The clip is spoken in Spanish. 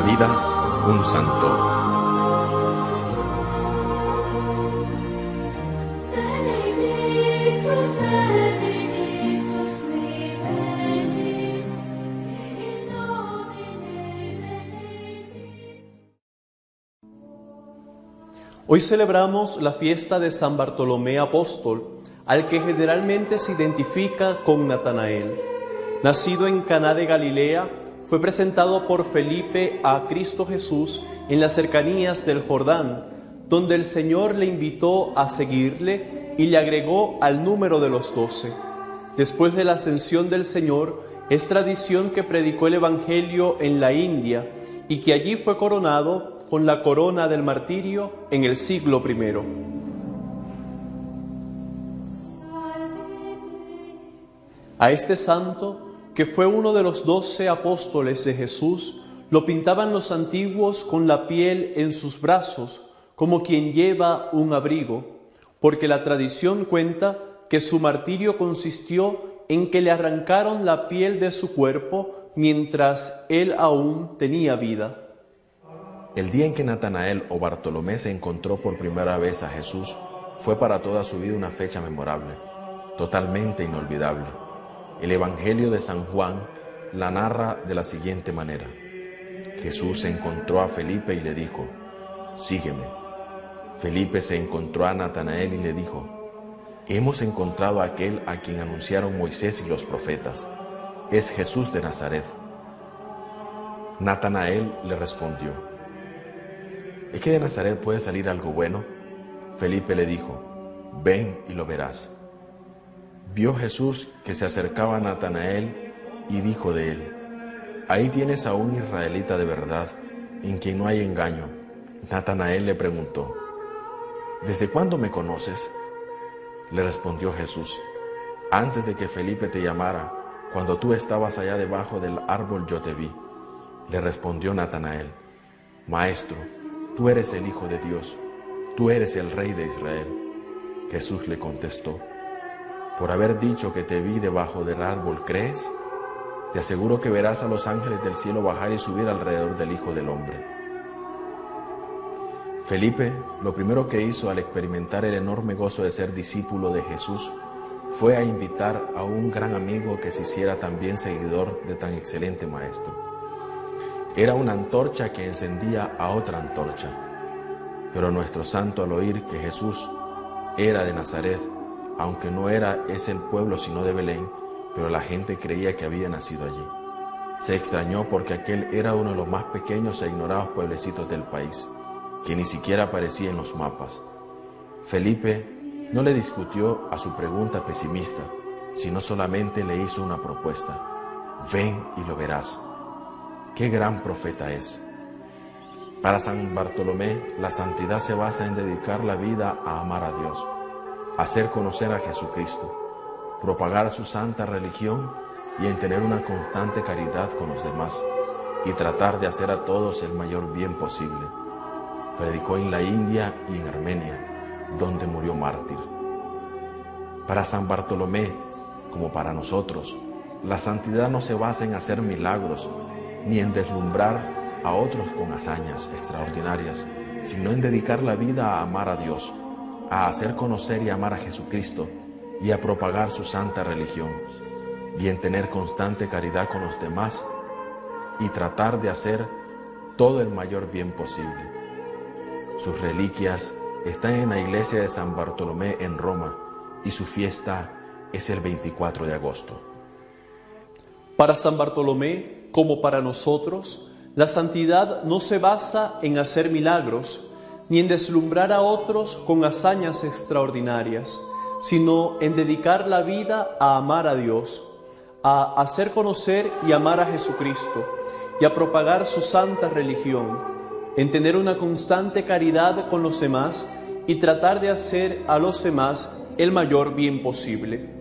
vida, un santo. Hoy celebramos la fiesta de San Bartolomé Apóstol, al que generalmente se identifica con Natanael. Nacido en Caná de Galilea, fue presentado por Felipe a Cristo Jesús en las cercanías del Jordán, donde el Señor le invitó a seguirle y le agregó al número de los doce. Después de la ascensión del Señor, es tradición que predicó el Evangelio en la India y que allí fue coronado con la corona del martirio en el siglo I. A este santo que fue uno de los doce apóstoles de Jesús, lo pintaban los antiguos con la piel en sus brazos, como quien lleva un abrigo, porque la tradición cuenta que su martirio consistió en que le arrancaron la piel de su cuerpo mientras él aún tenía vida. El día en que Natanael o Bartolomé se encontró por primera vez a Jesús fue para toda su vida una fecha memorable, totalmente inolvidable. El Evangelio de San Juan la narra de la siguiente manera. Jesús encontró a Felipe y le dijo, sígueme. Felipe se encontró a Natanael y le dijo, hemos encontrado a aquel a quien anunciaron Moisés y los profetas. Es Jesús de Nazaret. Natanael le respondió, ¿es que de Nazaret puede salir algo bueno? Felipe le dijo, ven y lo verás. Vio Jesús que se acercaba a Natanael y dijo de él, Ahí tienes a un israelita de verdad, en quien no hay engaño. Natanael le preguntó, ¿Desde cuándo me conoces? Le respondió Jesús, Antes de que Felipe te llamara, cuando tú estabas allá debajo del árbol yo te vi. Le respondió Natanael, Maestro, tú eres el Hijo de Dios, tú eres el Rey de Israel. Jesús le contestó, por haber dicho que te vi debajo del árbol, ¿crees? Te aseguro que verás a los ángeles del cielo bajar y subir alrededor del Hijo del Hombre. Felipe, lo primero que hizo al experimentar el enorme gozo de ser discípulo de Jesús, fue a invitar a un gran amigo que se hiciera también seguidor de tan excelente maestro. Era una antorcha que encendía a otra antorcha. Pero nuestro santo al oír que Jesús era de Nazaret, aunque no era ese el pueblo sino de Belén, pero la gente creía que había nacido allí. Se extrañó porque aquel era uno de los más pequeños e ignorados pueblecitos del país, que ni siquiera aparecía en los mapas. Felipe no le discutió a su pregunta pesimista, sino solamente le hizo una propuesta. Ven y lo verás. Qué gran profeta es. Para San Bartolomé, la santidad se basa en dedicar la vida a amar a Dios hacer conocer a Jesucristo, propagar su santa religión y en tener una constante caridad con los demás y tratar de hacer a todos el mayor bien posible. Predicó en la India y en Armenia, donde murió mártir. Para San Bartolomé, como para nosotros, la santidad no se basa en hacer milagros ni en deslumbrar a otros con hazañas extraordinarias, sino en dedicar la vida a amar a Dios a hacer conocer y amar a Jesucristo y a propagar su santa religión, y en tener constante caridad con los demás y tratar de hacer todo el mayor bien posible. Sus reliquias están en la iglesia de San Bartolomé en Roma y su fiesta es el 24 de agosto. Para San Bartolomé, como para nosotros, la santidad no se basa en hacer milagros, ni en deslumbrar a otros con hazañas extraordinarias, sino en dedicar la vida a amar a Dios, a hacer conocer y amar a Jesucristo y a propagar su santa religión, en tener una constante caridad con los demás y tratar de hacer a los demás el mayor bien posible.